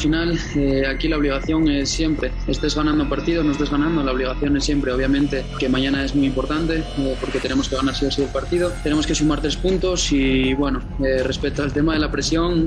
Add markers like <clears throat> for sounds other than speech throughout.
Final, eh, aquí la obligación es siempre, estés ganando partidos, no estés ganando, la obligación es siempre, obviamente, que mañana es muy importante eh, porque tenemos que ganar sí o el partido, tenemos que sumar tres puntos y bueno, eh, respecto al tema de la presión,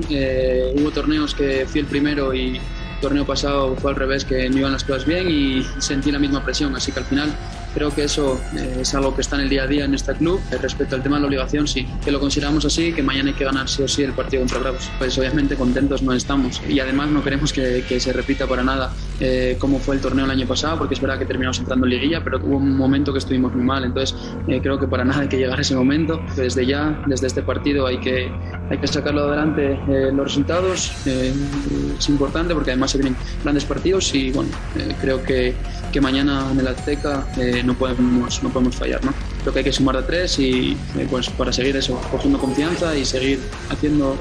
hubo torneos que fui el primero y torneo pasado fue al revés, que no iban las cosas bien y sentí la misma presión, así que al final creo que eso eh, es algo que está en el día a día en este club. Eh, respecto al tema de la obligación, sí, que lo consideramos así, que mañana hay que ganar sí o sí el partido contra Bravos. Pues obviamente contentos no estamos y además no queremos que, que se repita para nada eh, como fue el torneo el año pasado, porque es verdad que terminamos entrando en liguilla, pero hubo un momento que estuvimos muy mal, entonces eh, creo que para nada hay que llegar a ese momento. Desde ya, desde este partido hay que, hay que sacarlo adelante eh, los resultados, eh, es importante porque además se vienen grandes partidos y bueno, creo que, que mañana en el Azteca eh, no, podemos, no podemos fallar, ¿no? Creo que hay que sumar de tres y eh, pues para seguir eso, cogiendo confianza y seguir haciendo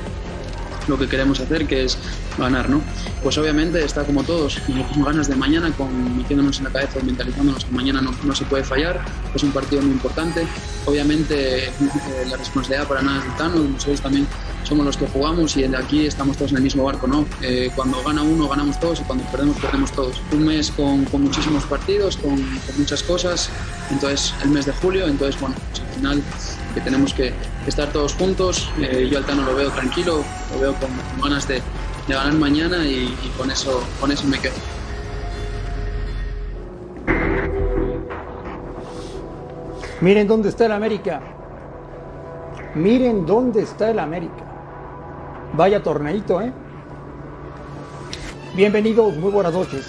lo que queremos hacer, que es ganar, ¿no? Pues obviamente está como todos, ganas de mañana, con metiéndonos en la cabeza mentalizándonos que mañana no, no se puede fallar, es un partido muy importante. Obviamente eh, la responsabilidad para nada es de Tano, nosotros también somos los que jugamos y aquí estamos todos en el mismo barco, ¿no? Eh, cuando gana uno, ganamos todos y cuando perdemos, perdemos todos. Un mes con, con muchísimos partidos, con, muchas cosas, entonces el mes de julio, entonces bueno, pues al final que tenemos que estar todos juntos. Eh, yo al Tano lo veo tranquilo, lo veo con, con ganas de, de, ganar mañana y, y, con, eso, con eso me quedo. Miren dónde está el América. Miren dónde está el América. Vaya torneito, ¿eh? Bienvenidos, muy buenas noches.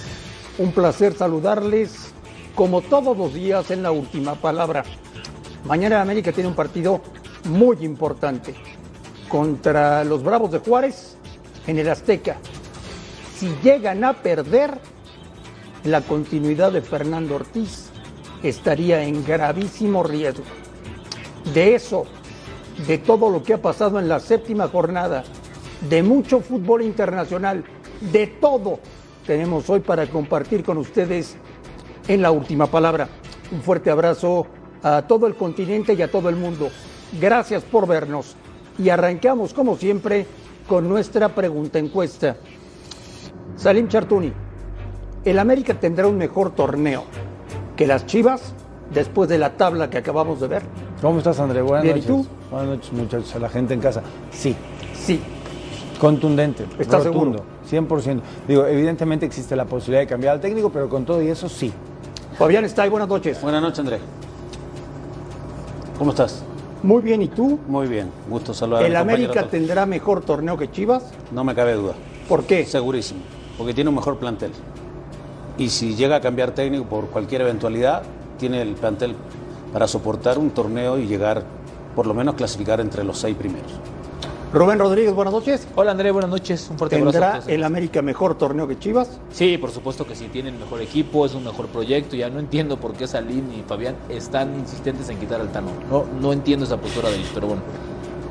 Un placer saludarles como todos los días en la última palabra. Mañana América tiene un partido muy importante contra los Bravos de Juárez en el Azteca. Si llegan a perder, la continuidad de Fernando Ortiz estaría en gravísimo riesgo. De eso, de todo lo que ha pasado en la séptima jornada, de mucho fútbol internacional, de todo, tenemos hoy para compartir con ustedes en la última palabra. Un fuerte abrazo a todo el continente y a todo el mundo. Gracias por vernos. Y arrancamos, como siempre, con nuestra pregunta encuesta. Salim Chartuni, ¿el América tendrá un mejor torneo que las Chivas después de la tabla que acabamos de ver? ¿Cómo estás, André? Buenas Bien, noches. ¿y tú? Buenas noches, muchachos, a la gente en casa. Sí, Sí. Contundente. ¿Estás rotundo, 100%. Digo, evidentemente existe la posibilidad de cambiar al técnico, pero con todo y eso sí. Fabián está ahí, buenas noches. Buenas noches, Andrés. ¿Cómo estás? Muy bien, ¿y tú? Muy bien, gusto saludar a ¿El América tendrá mejor torneo que Chivas? No me cabe duda, ¿Por qué? segurísimo, porque tiene un mejor plantel. Y si llega a cambiar técnico por cualquier eventualidad, tiene el plantel para soportar un torneo y llegar, por lo menos clasificar entre los seis primeros. Rubén Rodríguez, buenas noches. Hola André, buenas noches. Un fuerte abrazo. ¿Tendrá todos. el América mejor torneo que Chivas? Sí, por supuesto que sí, tienen mejor equipo, es un mejor proyecto. Ya no entiendo por qué Salim y Fabián están insistentes en quitar al Tano. No, no entiendo esa postura de ellos, pero bueno.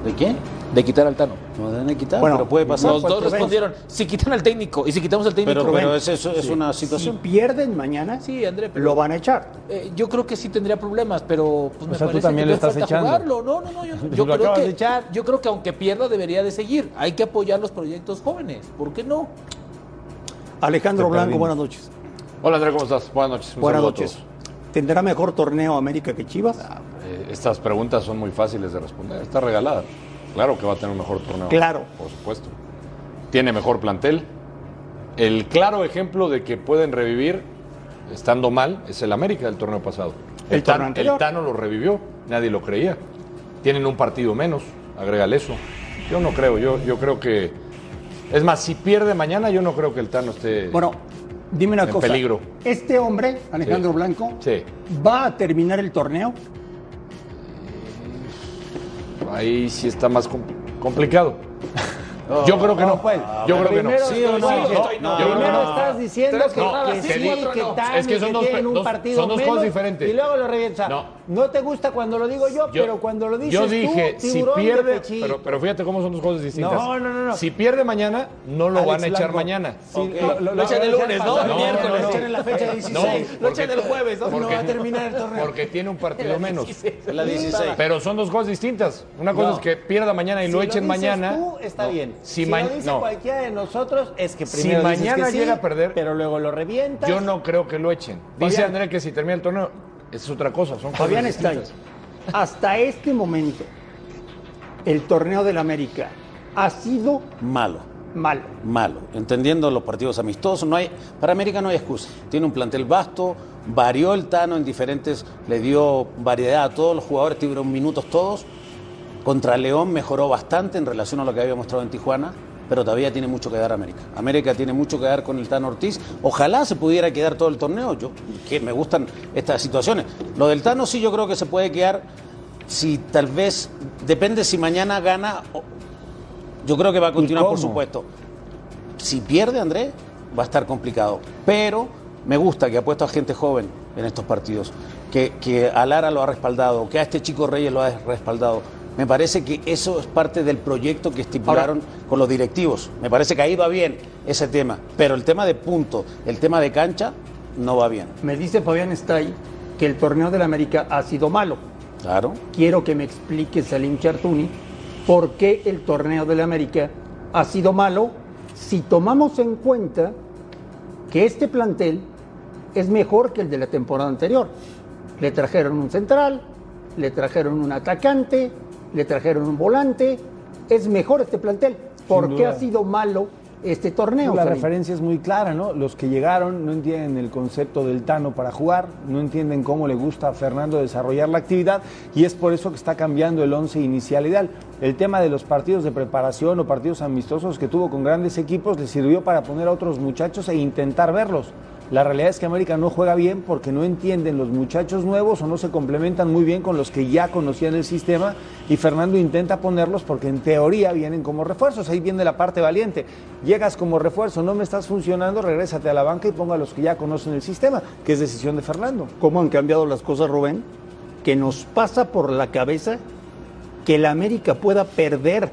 ¿De quién? De quitar al Tano. No deben de quitar, Bueno, pero puede pasar. Los dos respondieron, si quitan al técnico y si quitamos al técnico... Pero, pero es, eso es una Si situación. pierden mañana, Sí, André, pero... lo van a echar. Eh, yo creo que sí tendría problemas, pero pues, me sea, tú parece también que lo le estás echando. jugarlo. No, no, no, yo, <laughs> yo creo que yo creo que aunque pierda debería de seguir. Hay que apoyar los proyectos jóvenes. ¿Por qué no? Alejandro Te Blanco, perdimos. buenas noches. Hola André, ¿cómo estás? Buenas noches. Un Buenas noches. ¿Tendrá mejor torneo América que Chivas? Eh, estas preguntas son muy fáciles de responder. Está regalada. Claro que va a tener un mejor torneo. Claro. Por supuesto. Tiene mejor plantel. El claro ejemplo de que pueden revivir estando mal es el América del torneo pasado. El torneo Tano lo revivió, nadie lo creía. Tienen un partido menos agrégale eso. Yo no creo, yo, yo creo que. Es más, si pierde mañana, yo no creo que el Tano esté. Bueno, dime una En cosa. peligro. Este hombre, Alejandro Sí. Blanco, Sí. va a terminar el torneo. Ahí sí está más com- complicado. Yo creo que no. pues. yo creo que no. Primero, Sí o no, no, no, que- yo creo que primero no. estás diciendo que, sí, que. Tano, Es que son que dos tienen un dos- partido son dos cosas menos, diferentes. Y luego lo revienta. No. No. te gusta cuando lo digo yo, Yo- pero cuando lo dices Yo dije, tú, si pierde, pero, pero fíjate cómo son dos cosas distintas. No, no, no, no. Si pierde mañana, no lo Alex van a echar Blanco. mañana. Sí, Lo echan el lunes, ¿no? No, miércoles. Lo echan en la fecha 16. Lo echan el jueves, ¿no? Va a terminar el torneo. Porque tiene un partido menos. La 16. Pero son dos cosas distintas. Una cosa es que pierda mañana y lo echen mañana. tú, está bien. Si Si, lo dice no. cualquiera de nosotros, es que Si primero dices mañana sí, llega a perder, pero luego lo revientas. Yo no creo que lo echen. Dice Fabián. André que si termina el torneo, es otra cosa. Son cosas Fabián distintas. hasta este momento, el torneo del América ha sido Malo. malo. malo, entendiendo los partidos amistosos, no hay, para América no hay excusa. Tiene un plantel vasto, varió el Tano en diferentes, le dio variedad a todos los jugadores, tuvieron minutos todos. Contra León mejoró bastante en relación a lo que había mostrado en Tijuana, pero todavía tiene mucho que dar América. América tiene mucho que dar con el Tano Ortiz. Ojalá se pudiera quedar todo el torneo. Yo que me gustan estas situaciones. Lo del Tano sí yo creo que se puede quedar si tal vez depende si mañana gana yo creo que va a continuar, por supuesto. Si pierde Andrés, va a estar complicado. Pero me gusta que ha puesto a gente joven en estos partidos, que, que a Lara lo ha respaldado, que a este chico Reyes lo ha respaldado. Me parece que eso es parte del proyecto que estipularon con los directivos. Me parece que ahí va bien ese tema. Pero el tema de punto, el tema de cancha, no va bien. Me dice Fabián Stay que el torneo del América ha sido malo. Claro. Quiero que me explique Salim Chartuni por qué el torneo del América ha sido malo si tomamos en cuenta que este plantel es mejor que el de la temporada anterior. Le trajeron un central, le trajeron un atacante, le trajeron un volante. Es mejor este plantel. ¿Por qué ha sido malo este torneo? La referencia es muy clara, ¿no? Los que llegaron no entienden el concepto del Tano para jugar, no entienden cómo le gusta a Fernando desarrollar la actividad y es por eso que está cambiando el once inicial ideal. El tema de los partidos de preparación o partidos amistosos que tuvo con grandes equipos le sirvió para poner a otros muchachos e intentar verlos. La realidad es que América no juega bien porque no entienden los muchachos nuevos o no se complementan muy bien con los que ya conocían el sistema y Fernando intenta ponerlos porque en teoría vienen como refuerzos. Ahí viene la parte valiente. Llegas como refuerzo, no me estás funcionando, regrésate a la banca y ponga a los que ya conocen el sistema, que es decisión de Fernando. ¿Cómo han cambiado las cosas, Rubén? Que nos pasa por la cabeza que el América pueda perder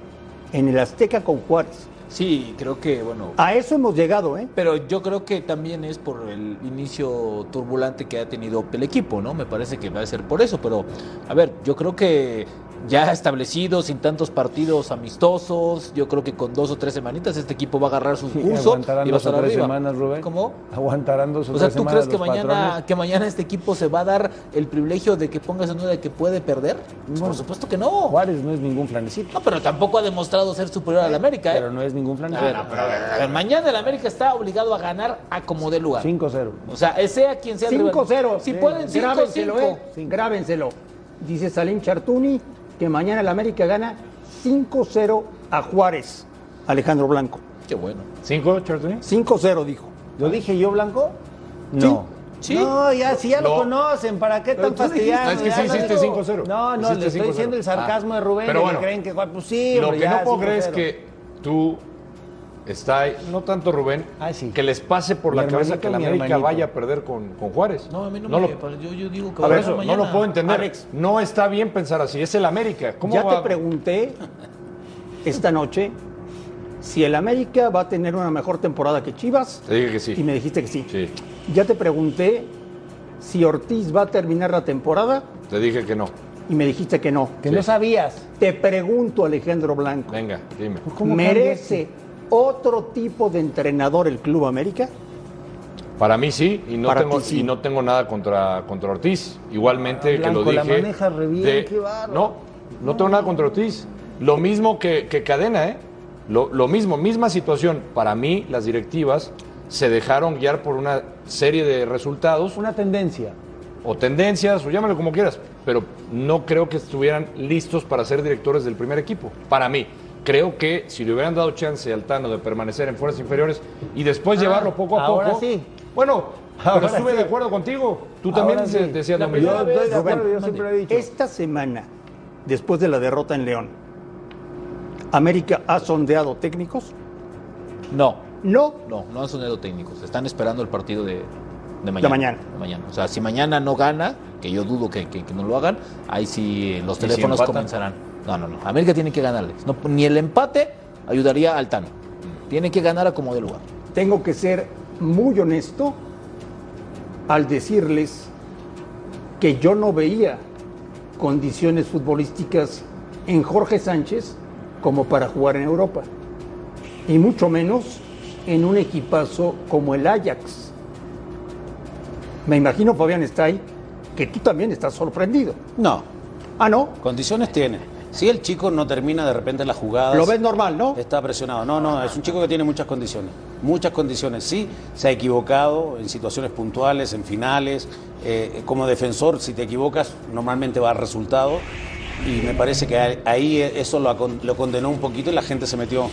en el Azteca con Juárez. Sí, creo que, bueno, A eso hemos llegado, ¿eh? Pero yo creo que también es por el inicio turbulente que ha tenido el equipo, ¿no? Me parece que va a ser por eso, pero a ver, yo creo que ya establecido, sin tantos partidos amistosos, yo creo que con dos o tres semanitas este equipo va a agarrar su Sí, curso aguantarán y va a dos o estar tres arriba. semanas, Rubén. ¿Cómo? Aguantarán dos o, O sea, tres ¿tú semanas crees que mañana, patrones. que mañana este equipo se va a dar el privilegio de que pongas en duda de que puede perder? Pues, por supuesto que no. Juárez no es ningún flanecito, No, pero tampoco ha demostrado ser superior al América, ¿eh? pero no es ningún A ver, flanecito. a ver, a ver, mañana el América está obligado a ganar a como dé lugar. 5-0. O sea, sea quien sea el rival. 5-0. Si pueden, 5-5. Grábenselo, ¿eh? Grábenselo. Dice Salim Chartuni que mañana el América gana 5-0 a Juárez. Alejandro Blanco. Qué bueno. ¿Cinco, Chartuni? 5-0 dijo. ¿Lo dije yo, Blanco? No. Sí. No, ya, si ya lo, Lo- conocen, ¿para qué tan fastidiando? Es que sí hiciste digo. 5-0. No, no, le estoy 5-0. diciendo el sarcasmo de Rubén, Pero bueno, que creen que, pues sí, Lo que ya, no puedo creer es 5-0. que tú está ahí, no tanto Rubén, sí. que les pase por Mi la cabeza que la América hermanito. vaya a perder con, con Juárez. No, a mí no, No me lo- parece. Yo, yo digo que a eso, no lo puedo entender. Alex. No está bien pensar así, es el América. ¿Cómo Ya va? te pregunté esta noche si el América va a tener una mejor temporada que Chivas Te dije que sí. y me dijiste que sí. Sí, Ya te pregunté si Ortiz va a terminar la temporada te dije que no. y me dijiste que no. Que no sabías. Te pregunto, Alejandro Blanco, Venga, dime. ¿Cómo ¿merece otro tipo de entrenador el Club América? Para mí sí, y no, Para tengo, ti sí. y no tengo nada contra, contra Ortiz. Igualmente que lo Blanco, la dije. maneja re bien, qué bárbaro. no, no tengo nada contra Ortiz. Lo mismo que, que Cadena, ¿eh? Lo, lo mismo, misma situación. Para mí, las directivas se dejaron guiar por una serie de resultados Una tendencia. o tendencias, o llámalo como quieras. pero no creo que estuvieran listos para ser directores del primer equipo. Para mí, creo que si le hubieran dado chance al Tano de permanecer en fuerzas inferiores y después Ah, llevarlo poco a ahora poco. sí. Bueno, pero estuve sí. de acuerdo contigo. Tú también Ahora dice- sí. decías lo mismo. Yo Rubén, yo siempre lo he dicho. Esta semana, después de la derrota en León, ¿América ha sondeado técnicos? No, No. no, no han sonado técnicos. Están esperando el partido de, de mañana. mañana. de mañana. O sea, si mañana no gana, que yo dudo que, que- que no lo hagan, ahí sí eh, los teléfonos comenzarán. No, no, no. América tiene que ganarles. No, ni el empate ayudaría al Tano. Tiene que ganar a como de lugar. Tengo que ser muy honesto al decirles que yo no veía condiciones futbolísticas en Jorge Sánchez como para jugar en Europa. Y mucho menos en un equipazo como el Ajax. Me imagino, Fabián, está ahí, que tú también estás sorprendido. No, Ah, ¿no? condiciones tiene. Si el chico no termina de repente las jugadas. Lo ves normal, ¿no? Está presionado. No, no, es un chico que tiene muchas condiciones. Muchas condiciones. Sí, se ha equivocado en situaciones puntuales, en finales. Eh, como defensor, si te equivocas, normalmente va al resultado. Y me parece que ahí- eso lo, lo condenó un poquito y la gente se metió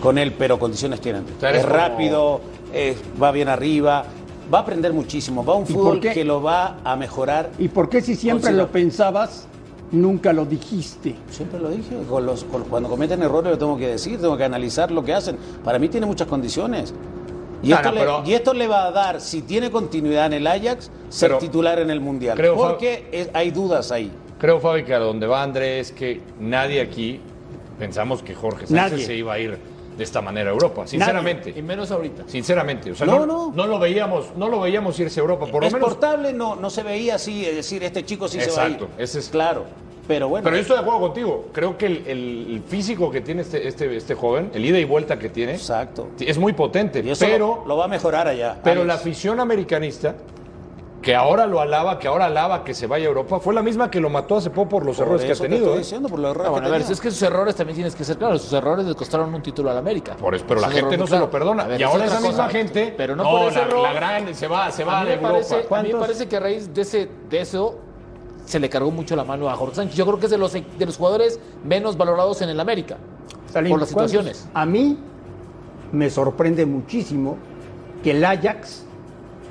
con él, pero condiciones tienen. Es como- rápido, es- va bien arriba, va a aprender muchísimo. Va a un ¿Y por fútbol que lo va a mejorar. ¿Y por qué si siempre Considero- lo pensabas, nunca lo dijiste? Siempre lo dije, con los- con- cuando cometen errores lo tengo que decir, tengo que analizar lo que hacen. Para mí tiene muchas condiciones. Y, No, esto, no, le, pero- y esto le va a dar, si tiene continuidad en el Ajax, ser Pero- titular en el Mundial. Creo, porque es- hay dudas ahí. Creo, Fabi, que a donde va Andrés es que nadie aquí pensamos que Jorge Sánchez Nadie. se iba a ir de esta manera a Europa. Sinceramente. Y menos ahorita. Sinceramente. O sea, No, no, no. lo veíamos, no lo veíamos irse a Europa. Por lo menos. Exportable no, no se veía así, es decir, este chico sí se va a Exacto, ir. ese es- Claro, pero bueno. Pero yo estoy de acuerdo contigo. Creo que el, el- el físico que tiene este, este, este joven, el ida y vuelta que tiene, Exacto. es muy potente. Y eso pero lo, lo va a mejorar allá. pero Alex. la afición americanista, que ahora lo alaba, que ahora alaba que se vaya a Europa, fue la misma que lo mató hace poco por los Por errores que ha eso te tenido. estoy ¿eh? diciendo, por los errores bueno, que a ver, tenía. es que sus errores también tienes que ser claros. Sus errores le costaron un título al América. Por eso, pero la gente no se lo perdona. A ver, y es ahora esa misma cosa. gente, Pero no, por ese la, error. la gran se va, se A va mí, de me parece, Europa. a mí me parece que a raíz de, ese, de eso se le cargó mucho la mano a Jorge Sánchez. Yo creo que es de los, de los jugadores menos valorados en el América. Salim, por las ¿cuántos? situaciones. A mí me sorprende muchísimo que el Ajax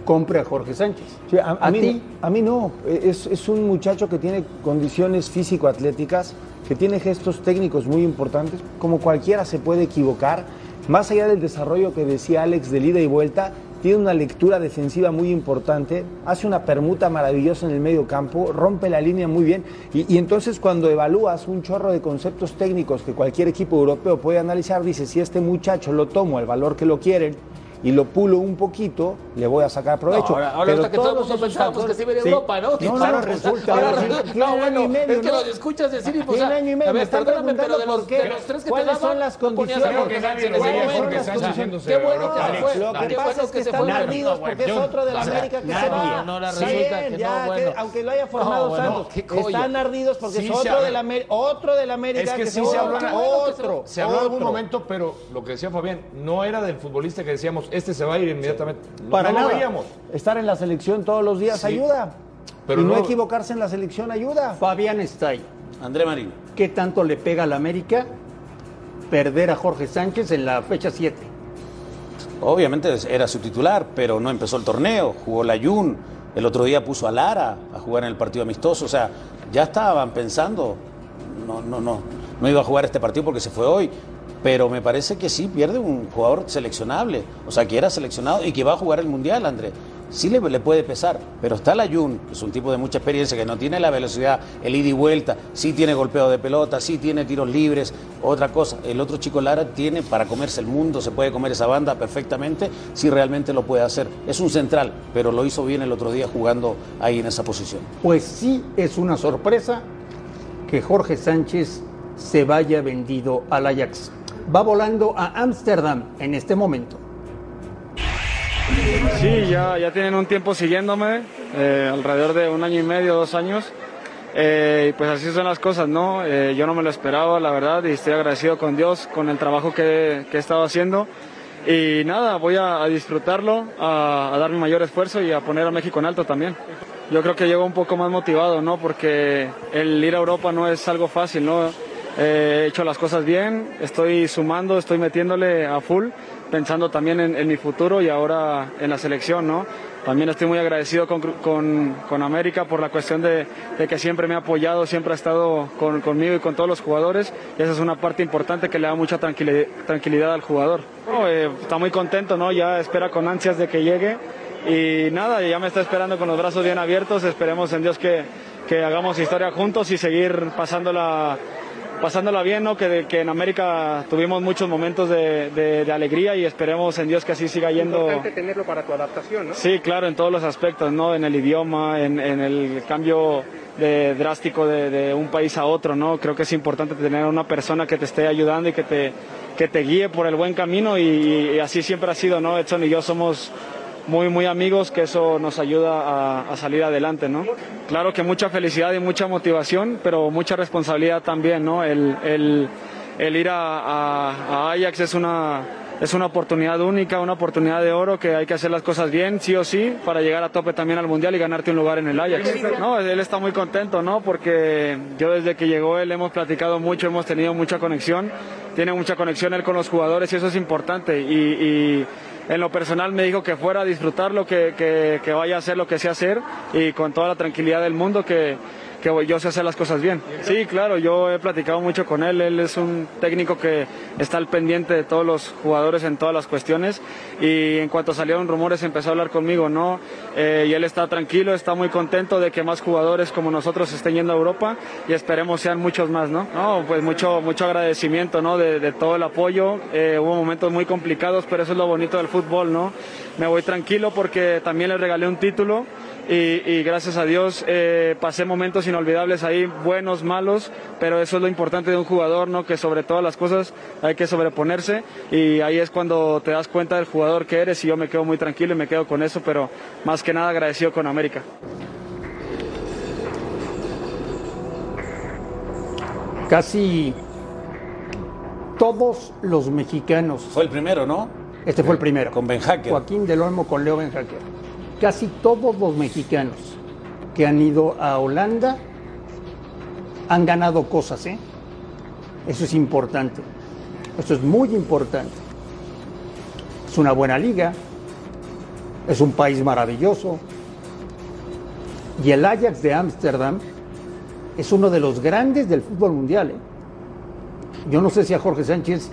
compre a Jorge Sánchez. Sí, a, a ¿A mí, ti? a mí no. Es, es un muchacho que tiene condiciones físico-atléticas, que tiene gestos técnicos muy importantes. Como cualquiera se puede equivocar. Más allá del desarrollo que decía Alex de ida y vuelta, tiene una lectura defensiva muy importante, hace una permuta maravillosa en el medio campo, rompe la línea muy bien. Y, y entonces cuando evalúas un chorro de conceptos técnicos que cualquier equipo europeo puede analizar, dice, si este muchacho lo tomo al valor que lo quieren, y lo pulo un poquito, le voy a sacar provecho. No, ahora ahora Pero que todos todos nosotros esos pensábamos que factores- se iba a ir a Sí. Europa, ¿no? No, no, Ahora resulta, ahora no, año bueno, y medio, es que ¿no? lo escuchas decir y pues, Tiene ah, año y medio, a ver, me están perdóname, pero preguntando de los, por qué. de los tres que ¿Cuáles te daban, son las condiciones? Creo que nadie veía Sánchez yéndose Qué bueno que se fue. Lo que pasa es que se están fue. ardidos porque es otro de la América que se va. No, resulta que no, aunque lo haya formado No, Santos, están ardidos porque es otro del América, otro del América Es que sí se habló, otro, se habló en algún momento, pero lo que decía Fabián, no era del futbolista que decíamos, este se va a ir inmediatamente. No, Para no nada. lo veíamos. Estar en la selección todos los días Sí. ayuda. Pero y no, no- equivocarse en la selección ayuda. Fabián está ahí. André Marín. ¿Qué tanto le pega al América perder a Jorge Sánchez en la fecha 7? Obviamente era su titular, pero no empezó el torneo, jugó la Jun, el otro día puso a Lara a jugar en el partido amistoso, o sea, ya estaban pensando, no, no, no, no iba a jugar este partido porque se fue hoy, pero me parece que sí pierde un jugador seleccionable, o sea, que era seleccionado y que va a jugar el Mundial, André. Sí le, le puede pesar, pero está la Jun, que es un tipo de mucha experiencia, que no tiene la velocidad, el ida y vuelta, sí tiene golpeo de pelota, sí tiene tiros libres, otra cosa. El otro chico Lara tiene para comerse el mundo, se puede comer esa banda perfectamente, si realmente lo puede hacer. Es un central, pero lo hizo bien el otro día jugando ahí en esa posición. Pues sí es una sorpresa que Jorge Sánchez se vaya vendido al Ajax. Va volando a Ámsterdam en este momento. Sí, ya, ya tienen un tiempo siguiéndome, eh, alrededor de un año y medio, dos años. Eh, y pues así son las cosas, ¿no? Eh, yo no me lo esperaba, la verdad, y estoy agradecido con Dios, con el trabajo que, que he estado haciendo. Y nada, voy a, a disfrutarlo, a, a dar mi mayor esfuerzo y a poner a México en alto también. yo creo que llego un poco más motivado, ¿no? Porque el ir a Europa no es algo fácil, ¿no? Eh, he hecho las cosas bien, estoy sumando, estoy metiéndole a full, pensando también en, en mi futuro y ahora en la selección, ¿no? También estoy muy agradecido con, con, con América por la cuestión de, de, que siempre me ha apoyado, siempre ha estado con, conmigo y con todos los jugadores. Y esa es una parte importante que le da mucha tranquilidad, tranquilidad al jugador. No, eh, está muy contento, ¿no? Ya espera con ansias de que llegue. Y nada, ya me está esperando con los brazos bien abiertos. Esperemos en Dios que, que hagamos historia juntos y seguir pasándola pasándola bien, ¿no? Que, que, en América tuvimos muchos momentos de, de, de, alegría y esperemos en Dios que así siga yendo. Es importante tenerlo para tu adaptación, ¿no? Sí, claro, en todos los aspectos, ¿no? En el idioma, en, en el cambio de, drástico de, de, un país a otro, ¿no? Creo que es importante tener una persona que te esté ayudando y que te, que te guíe por el buen camino y, y así siempre ha sido, ¿no? Edson y yo somos muy, muy amigos, que eso nos ayuda a, salir adelante, ¿no? Claro que mucha felicidad y mucha motivación, pero mucha responsabilidad también, ¿no? El, el, el ir a, a, Ajax es una, es una oportunidad única, una oportunidad de oro que hay que hacer las cosas bien, sí o sí, para llegar a tope también al Mundial y ganarte un lugar en el Ajax. No, él está muy contento, ¿no? Porque yo desde que llegó él hemos platicado mucho, hemos tenido mucha conexión, tiene mucha conexión él con los jugadores y eso es importante y en lo personal me dijo que fuera a disfrutarlo, que, que, que, vaya a hacer lo que sé hacer y con toda la tranquilidad del mundo que, que yo sé hacer las cosas bien. Sí, claro, yo he platicado mucho con él, él es un técnico que está al pendiente de todos los jugadores en todas las cuestiones y en cuanto salieron rumores empezó a hablar conmigo, ¿no? Eh, y él está tranquilo, está muy contento de que más jugadores como nosotros estén yendo a Europa y esperemos sean muchos más, ¿no? No, pues mucho, mucho agradecimiento, ¿no? De, de todo el apoyo, eh, hubo momentos muy complicados, pero eso es lo bonito del fútbol, ¿no? Me voy tranquilo porque también le regalé un título y, y gracias a Dios eh, pasé momentos inolvidables ahí, buenos, malos, pero eso es lo importante de un jugador, ¿no? Que sobre todas las cosas hay que sobreponerse y ahí es cuando te das cuenta del jugador que eres y yo me quedo muy tranquilo y me quedo con eso, pero más que nada agradecido con América. Casi todos los mexicanos. Fue el primero, ¿no? Este fue el primero. Con Ben Hacker. Joaquín del Olmo con Leo Ben Hacker. Casi todos los mexicanos que han ido a Holanda han ganado cosas, ¿eh? Eso es importante. Eso es muy importante. Es una buena liga. Es un país maravilloso. Y el Ajax de Ámsterdam es uno de los grandes del fútbol mundial. ¿eh? Yo no sé si a Jorge Sánchez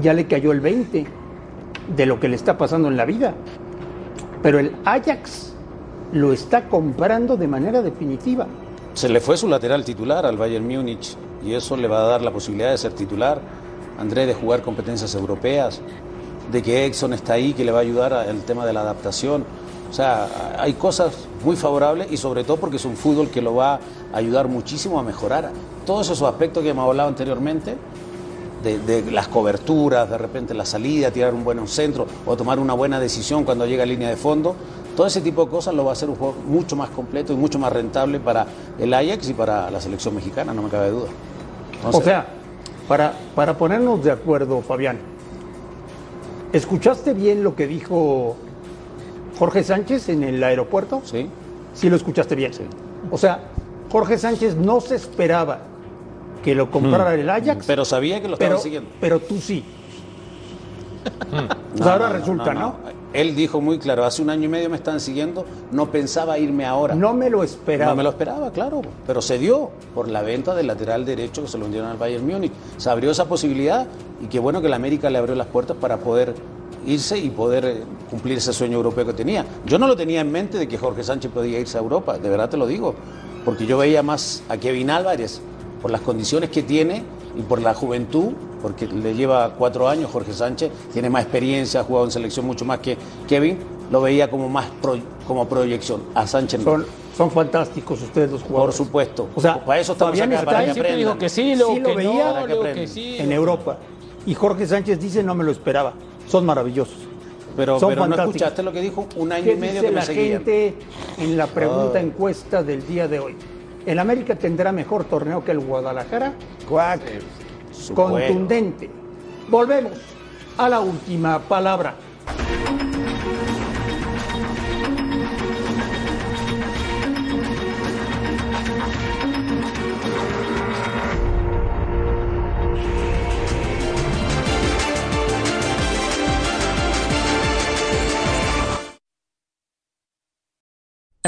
ya le cayó el 20 de lo que le está pasando en la vida. Pero el Ajax lo está comprando de manera definitiva. Se le fue su lateral titular al Bayern Múnich y eso le va a dar la posibilidad de ser titular. André de jugar competencias europeas, de que Exxon está ahí, que le va a ayudar al tema de la adaptación. O sea, hay cosas muy favorables y sobre todo porque es un fútbol que lo va a ayudar muchísimo a mejorar todos esos aspectos que hemos hablado anteriormente, de, de, las coberturas, de repente la salida, tirar un buen centro o tomar una buena decisión cuando llega a línea de fondo. Todo ese tipo de cosas lo va a hacer un juego mucho más completo y mucho más rentable para el Ajax y para la selección mexicana, no me cabe duda. Entonces, o sea, para, para ponernos de acuerdo, Fabián, ¿escuchaste bien lo que dijo Jorge Sánchez en el aeropuerto? Sí. Sí lo escuchaste bien. Sí. O sea, Jorge Sánchez no se esperaba que lo comprara Hmm. el Ajax. Pero sabía que lo pero, estaban siguiendo. Pero tú sí. No, ahora no, resulta, ¿no? Él dijo muy claro, hace un año y medio me están siguiendo, no pensaba irme ahora. No me lo esperaba. No me lo esperaba, claro, pero se dio por la venta del lateral derecho que se lo vendieron al Bayern Múnich. Se abrió esa posibilidad y qué bueno que la América le abrió las puertas para poder irse y poder eh, cumplir ese sueño europeo que tenía. Yo no lo tenía en mente de que Jorge Sánchez podía irse a Europa, de verdad te lo digo, porque yo veía más a Kevin Álvarez por las condiciones que tiene y por la juventud, porque le lleva cuatro años Jorge Sánchez, tiene más experiencia, ha jugado en selección mucho más que Kevin, lo veía como más pro, como proyección. A Sánchez no. Son, son fantásticos ustedes los Por jugadores. supuesto. O sea, para eso estamos acá, está para que aprendan. dijo que sí, lo que veía, no, que que sí. en Europa. Y Jorge Sánchez dice no me lo esperaba. Son maravillosos. Pero, Son pero no escuchaste lo que dijo un año ¿Qué y medio dice que me la seguían. gente en la pregunta encuesta del día de hoy? ¿El América tendrá mejor torneo que el Guadalajara? Cuac. Contundente. Volvemos a la última palabra.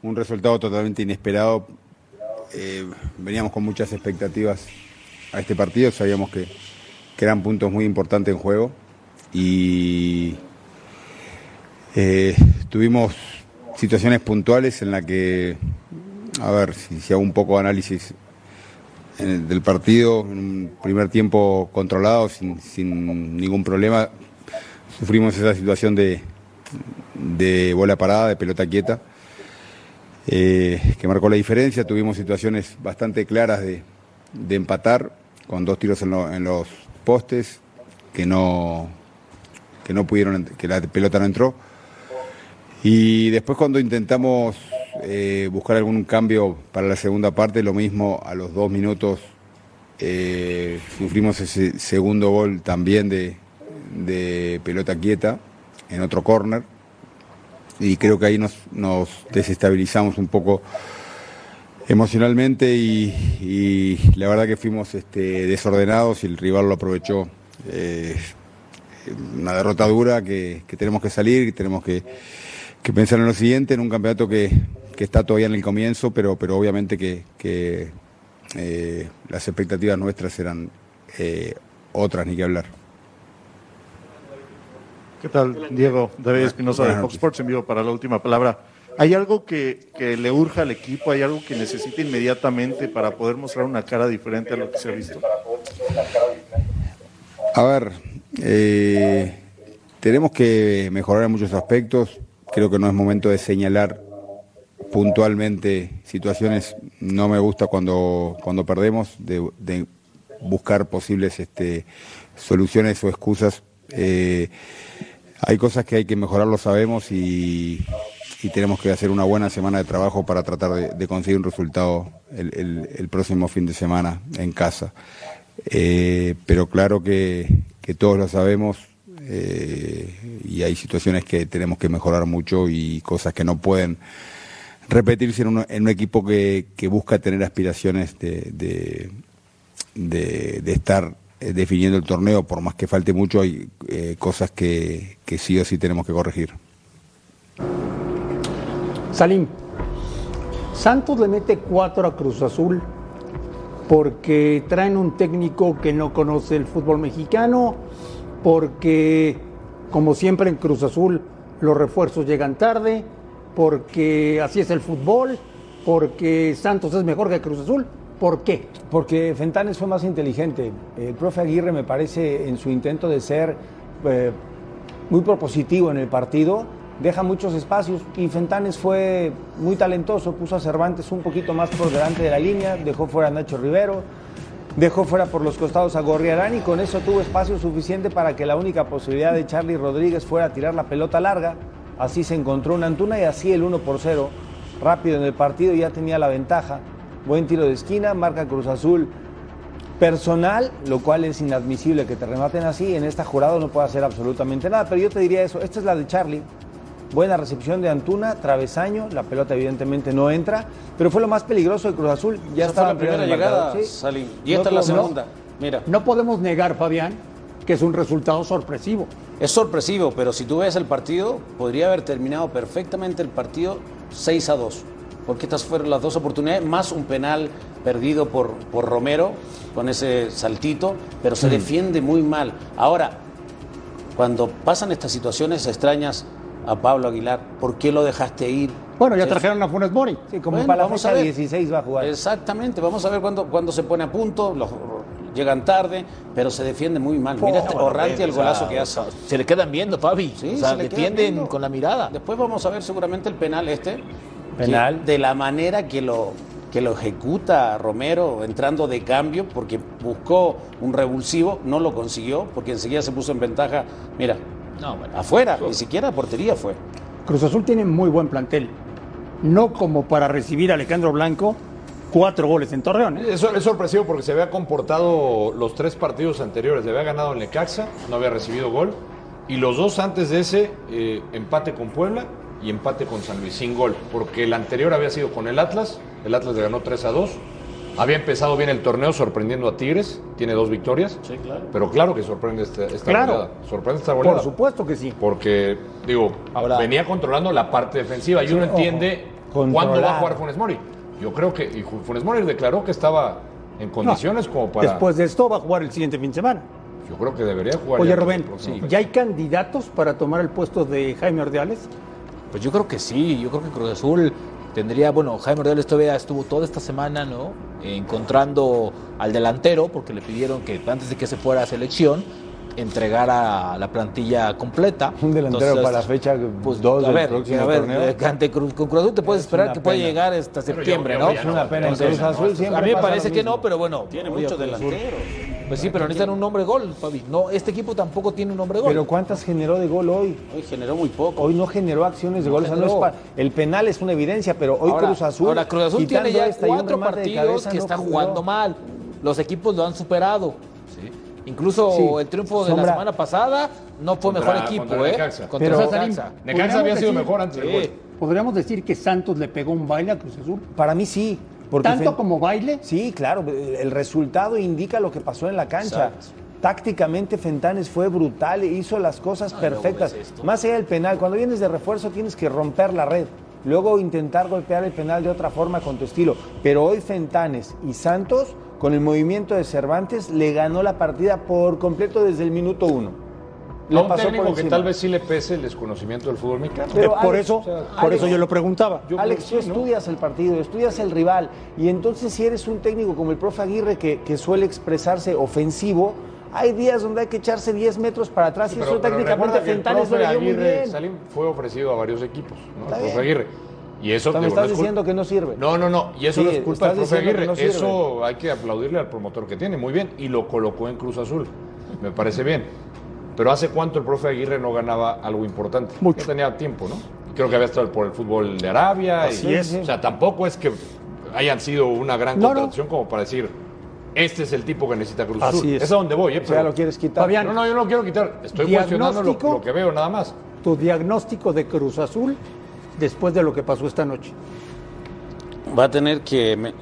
Un resultado totalmente inesperado. Eh, veníamos con muchas expectativas a este partido. Sabíamos que, que eran puntos muy importantes en juego. Y eh, tuvimos situaciones puntuales en las que, a ver, si, hago un poco de análisis del partido, en un primer tiempo controlado, sin, sin ningún problema, sufrimos esa situación de, de bola parada, de pelota quieta, eh, que marcó la diferencia. Tuvimos situaciones bastante claras de, de empatar, con dos tiros en, lo- en los postes, que no, que no pudieron, que la pelota no entró. Y después cuando intentamos eh, buscar algún cambio para la segunda parte, lo mismo a los dos minutos eh, sufrimos ese segundo gol también de, de pelota quieta en otro córner y creo que ahí nos, desestabilizamos un poco emocionalmente y, la verdad que fuimos este, desordenados y el rival lo aprovechó. Eh, una derrota dura que, tenemos que salir, que tenemos que, pensar en lo siguiente, en un campeonato que, está todavía en el comienzo, pero, pero obviamente que, que, eh, las expectativas nuestras eran eh, otras, ni que hablar. ¿Qué tal, Diego? David Espinosa de Fox. Sports en vivo para la última palabra. ¿Hay algo que, que le urja al equipo? ¿Hay algo que necesita inmediatamente para poder mostrar una cara diferente a lo que se ha visto? A ver, eh, tenemos que mejorar en muchos aspectos. Creo que no es momento de señalar puntualmente situaciones. No me gusta cuando, cuando perdemos, de, de buscar posibles este, soluciones o excusas. Eh, hay cosas que hay que mejorar, lo sabemos, y, tenemos que hacer una buena semana de trabajo para tratar de, conseguir un resultado el, próximo fin de semana en casa. Eh, pero claro que, todos lo sabemos eh, y hay situaciones que tenemos que mejorar mucho y cosas que no pueden repetirse en un, equipo que, busca tener aspiraciones de estar eh, definiendo el torneo, por más que falte mucho, hay eh, cosas que, que sí o sí tenemos que corregir. Salim, Santos le mete cuatro a Cruz Azul porque traen un técnico que no conoce el fútbol mexicano, porque como siempre en Cruz Azul los refuerzos llegan tarde, porque así es el fútbol, porque Santos es mejor que Cruz Azul. ¿Por qué? Porque Fentanes fue más inteligente. El profe Aguirre me parece en su intento de ser eh, muy propositivo en el partido, deja muchos espacios y Fentanes fue muy talentoso, puso a Cervantes un poquito más por delante de la línea, dejó fuera a Nacho Rivero, dejó fuera por los costados a Gorriarán y con eso tuvo espacio suficiente para que la única posibilidad de Charlie Rodríguez fuera a tirar la pelota larga. Así se encontró una Antuna y así el 1 por 0 rápido en el partido ya tenía la ventaja. Buen tiro de esquina, marca Cruz Azul personal, lo cual es inadmisible que te rematen así. En esta jurado no puede hacer absolutamente nada, pero yo te diría eso. Esta es la de Charlie. Buena recepción de Antuna, travesaño, la pelota evidentemente no entra, pero fue lo más peligroso de Cruz Azul. Ya Esa fue estaba la primera llegada, sí. Salim. Y No esta es la segunda. Mira, No podemos negar, Fabián, que es un resultado sorpresivo. es sorpresivo, pero si tú ves el partido, podría haber terminado perfectamente el partido 6 a 2. Porque estas fueron las dos oportunidades, más un penal perdido por, por Romero con ese saltito, pero se defiende muy mal. Ahora, cuando pasan estas situaciones extrañas a Pablo Aguilar, ¿por qué lo dejaste ir? Bueno, ya trajeron a Funes Mori. Sí, como Bueno, para la vamos fecha a ver. 16 va a jugar. Exactamente, vamos a ver cuándo, cuándo se pone a punto, los, llegan tarde, pero se defiende muy mal. Mira este Orranti el O sea, golazo que hace. Se le quedan viendo, Fabi. Sí, o sea, se le defienden con la mirada. Después vamos a ver seguramente el penal este. Penal. que de la manera que lo, que lo ejecuta Romero entrando de cambio, porque buscó un revulsivo, no lo consiguió, porque enseguida se puso en ventaja. Mira, No, bueno. afuera, ni siquiera portería fue. Cruz Azul tiene muy buen plantel. No como para recibir a Alejandro Blanco cuatro goles en Torreón. ¿eh? Es, es sorpresivo porque se había comportado los tres partidos anteriores. Le había ganado en Necaxa, no había recibido gol. Y los dos antes de ese, eh, empate con Puebla y empate con San Luis, sin gol. Porque el anterior había sido con el Atlas. El Atlas le ganó 3 a 2. Había empezado bien el torneo sorprendiendo a Tigres. Tiene dos victorias. Sí, claro. Pero claro que sorprende esta, esta Claro. goleada. Sorprende esta goleada. Por supuesto que sí. Porque, digo, Ahora- venía controlando la parte defensiva y uno ojo, entiende cuándo va a jugar Funes Mori. Yo creo que y Funes Mori declaró que estaba en condiciones como para. Después de esto va a jugar el siguiente fin de semana. Yo creo que debería jugar. Oye, ya Rubén. ¿ya hay candidatos para tomar el puesto de Jaime Ordiales? Pues yo creo que sí, yo creo que Cruz Azul tendría, bueno, Jaime Ordeales todavía estuvo toda esta semana, ¿no? Encontrando al delantero, porque le pidieron que antes de que se fuera a selección, entregara la plantilla completa. <laughs> Un delantero Entonces, para la fecha pues, 2 a del ver, próximo a ver, torneo. eh, ante Cruz, con Cruz Azul te puedes Es esperar que puede llegar hasta yo- septiembre, yo- ¿no? Es una pena. Entonces, Cruz Azul siempre a mí me parece que no, pero bueno. Tiene muchos delanteros. Pues sí, pero necesitan un hombre gol, Fabi. No, este equipo tampoco tiene un hombre gol. Pero ¿cuántas generó de gol hoy? Hoy generó muy poco. Hoy no generó acciones de No gol. o sea, no es generó. pa- el penal es una evidencia, pero hoy ahora, Cruz Azul. ahora, Cruz Azul tiene ya cuatro partidos cabeza, que no está jugó. jugando mal. Los equipos lo han superado. Incluso Sí. el triunfo de Sombra. la semana pasada no fue Contra- mejor equipo, contra ¿eh? Necaxa. Contra Pero- Necaxa. Necaxa había sido decir- mejor antes del Sí. gol. ¿Podríamos decir que Santos le pegó un baile a Cruz Azul? Para mí sí. Porque ¿Tanto como baile? Sí, claro. El resultado indica lo que pasó en la cancha. Exacto. Tácticamente Fentanes fue brutal, hizo las cosas Ah, perfectas. Más allá del penal, cuando vienes de refuerzo tienes que romper la red. Luego intentar golpear el penal de otra forma con tu estilo. Pero hoy Fentanes y Santos, con el movimiento de Cervantes, le ganó la partida por completo desde el minuto uno. A un pasó técnico que tal vez sí le pese el desconocimiento del fútbol mexicano. Pero, por Alex, eso, o sea, por Alex, eso yo lo preguntaba. Yo Alex, tú ¿no? estudias el partido, estudias el rival, y entonces si eres un técnico como el profe Aguirre que, que suele expresarse ofensivo, hay días donde hay que echarse 10 metros para atrás y Pero- eso pero técnicamente Fentanes lo profe leyó muy Aguirre bien. Salim fue ofrecido a varios equipos, ¿no? Está El profe. Aguirre. Y eso O sea, me digo, no estás es diciendo que no sirve. No, no, no. Y eso Sí, no es culpa del profe Aguirre. no eso hay que aplaudirle al promotor que tiene. Muy bien. Y lo colocó en Cruz Azul. Me parece bien. Pero ¿hace cuánto el profe Aguirre no ganaba algo importante? Mucho. No tenía tiempo, ¿no? Y creo que había estado por el fútbol de Arabia. Así y- es. O sea, tampoco es que hayan sido una gran No, no. contratación como para decir, este es el tipo que necesita Cruz Así Azul. es. Es a donde voy, ¿eh? O sea, Pero- lo quieres quitar. Fabián, no, no, yo no lo quiero quitar. Estoy cuestionando lo, lo que veo nada más. Tu diagnóstico de Cruz Azul después de lo que pasó esta noche. va a tener que me-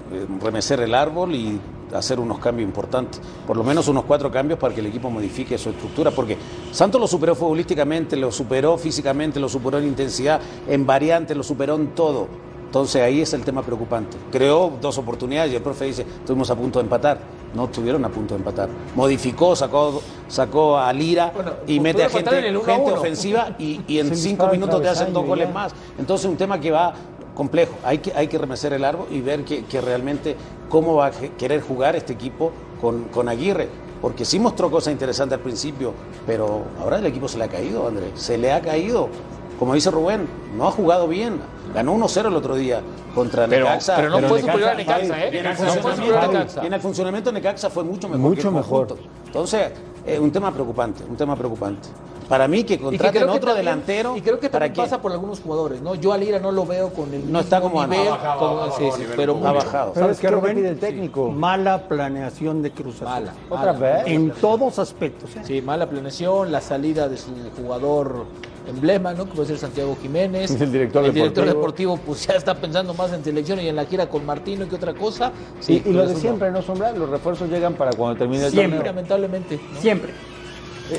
remecer el árbol y hacer unos cambios importantes, por lo menos unos cuatro cambios para que el equipo modifique su estructura, porque Santos lo superó futbolísticamente, lo superó físicamente, lo superó en intensidad, en variante, lo superó en todo. Entonces ahí es el tema preocupante. Creó dos oportunidades y el profe dice, estuvimos a punto de empatar. No estuvieron a punto de empatar. Modificó, sacó, sacó a Lira Bueno, y mete a gente, en ofensiva y, y en Se cinco minutos te hacen dos goles ya. más. Entonces un tema que va complejo. Hay que, hay que remecer el árbol y ver que, que realmente cómo va a que- querer jugar este equipo con, con Aguirre. Porque sí mostró cosas interesantes al principio, pero ahora el equipo se le ha caído, Andrés. Se le ha caído. Como dice Rubén, no ha jugado bien. Ganó 1-0 el otro día contra Pero- Necaxa. pero no fue Necaxa, superior a Necaxa, ¿eh? Y en el fue funcionamiento, funcionamiento Necaxa fue mucho mejor. Mucho que el mejor. conjunto. Entonces, es un tema preocupante, un tema preocupante. Para mí que contraten que otro también- delantero. Y creo que ¿para también pasa por algunos jugadores, ¿no? Yo a Lira no lo veo con el No está como nivel, Ha bajado, como- ha bajado sí, a sí, nivel pero. Ha bajado. ¿Sabes ¿Sabes qué qué, es que Rubén? el técnico? Mala planeación de Cruz Azul. Mala. Otra mala. vez. En todos aspectos. ¿eh? Sí, mala planeación, la salida de su jugador emblema, ¿no? Como es el Santiago Jiménez. <laughs> El director El director deportivo. deportivo, pues ya está pensando más en selección y en la gira con Martino que otra cosa. Sí, y, y lo de siempre, ¿no, Sombra? Los refuerzos llegan para cuando termine el Siempre. torneo. Lamentablemente. ¿no? Siempre.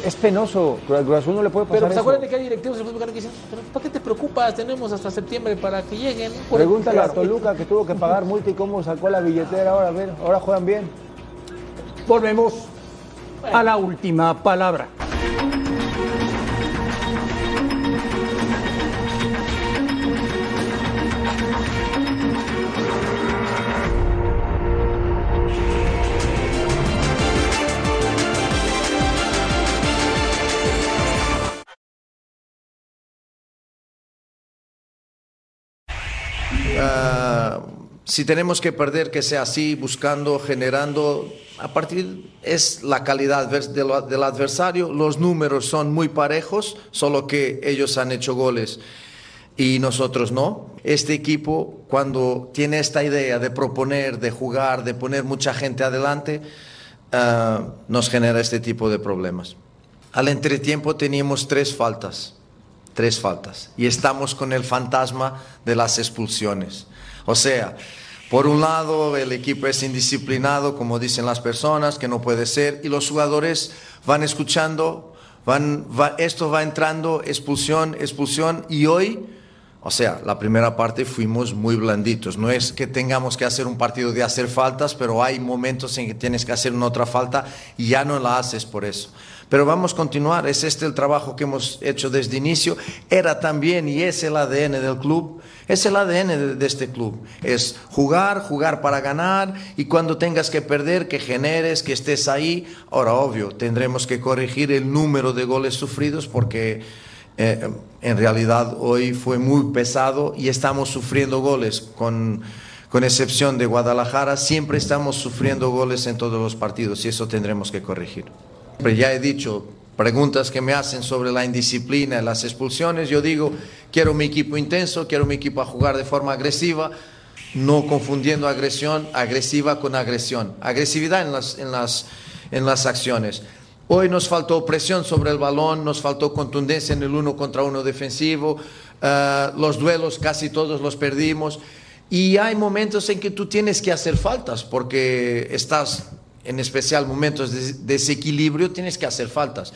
Es penoso. Cruz Azul no le puede pasar Pero pues eso. acuérdate que hay directivos del que dicen, "Pero ¿para qué te preocupas? Tenemos hasta septiembre para que lleguen. Por- Pregúntale a. Toluca que tuvo que pagar multa y cómo sacó la billetera. Ahora, a ver, ahora juegan bien. Volvemos a la última palabra. Si tenemos que perder, que sea así, buscando, generando, a partir es la calidad vers- de lo- del adversario, los números son muy parejos, solo que ellos han hecho goles. y nosotros no. Este equipo, cuando tiene esta idea de proponer, de jugar, de poner mucha gente adelante, ah, nos genera este tipo de problemas. Al entretiempo teníamos tres faltas, tres faltas, y estamos con el fantasma de las expulsiones. O sea, por un lado el equipo es indisciplinado, como dicen las personas, que no puede ser, y los jugadores van escuchando, van, va- esto va entrando, expulsión, expulsión, y hoy o sea, la primera parte fuimos muy blanditos. No es que tengamos que hacer un partido de hacer faltas, pero hay momentos en que tienes que hacer una otra falta y ya no la haces por eso. Pero vamos a continuar. Es este el trabajo que hemos hecho desde inicio. Era también y es el ADN del club. Es el ADN de, de este club. Es jugar, jugar para ganar y cuando tengas que perder, que generes, que estés ahí. Ahora, obvio, tendremos que corregir el número de goles sufridos porque eh, en realidad hoy fue muy pesado y estamos sufriendo goles, con, con excepción de Guadalajara, siempre estamos sufriendo goles en todos los partidos y eso tendremos que corregir. Pero ya he dicho, preguntas que me hacen sobre la indisciplina las expulsiones, yo digo, quiero mi equipo intenso, quiero mi equipo a jugar de forma agresiva, no confundiendo agresión agresiva con agresión, agresividad en las, en las, en las acciones. Hoy nos faltó presión sobre el balón, nos faltó contundencia en el uno contra uno defensivo, eh, los duelos casi todos los perdimos y hay momentos en que tú tienes que hacer faltas porque estás en especial momentos de desequilibrio, tienes que hacer faltas.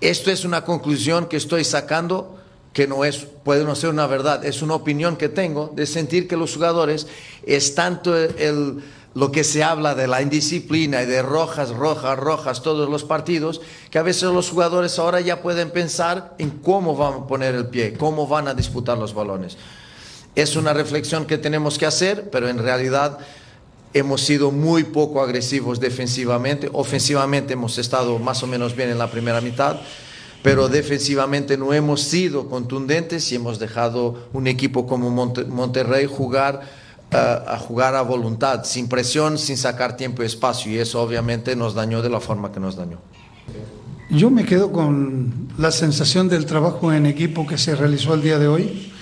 Esto es una conclusión que estoy sacando que no es, puede no ser una verdad, es una opinión que tengo de sentir que los jugadores es tanto el, el- lo que se habla de la indisciplina y de rojas, rojas, rojas todos los partidos, que a veces los jugadores ahora ya pueden pensar en cómo van a poner el pie, cómo van a disputar los balones. Es una reflexión que tenemos que hacer, pero en realidad hemos sido muy poco agresivos defensivamente. Ofensivamente hemos estado más o menos bien en la primera mitad, pero defensivamente no hemos sido contundentes y hemos dejado un equipo como Monte- Monterrey jugar eh, a jugar a voluntad, sin presión, sin sacar tiempo y espacio, y eso obviamente nos dañó de la forma que nos dañó. Yo me quedo con la sensación del trabajo en equipo que se realizó el día de hoy.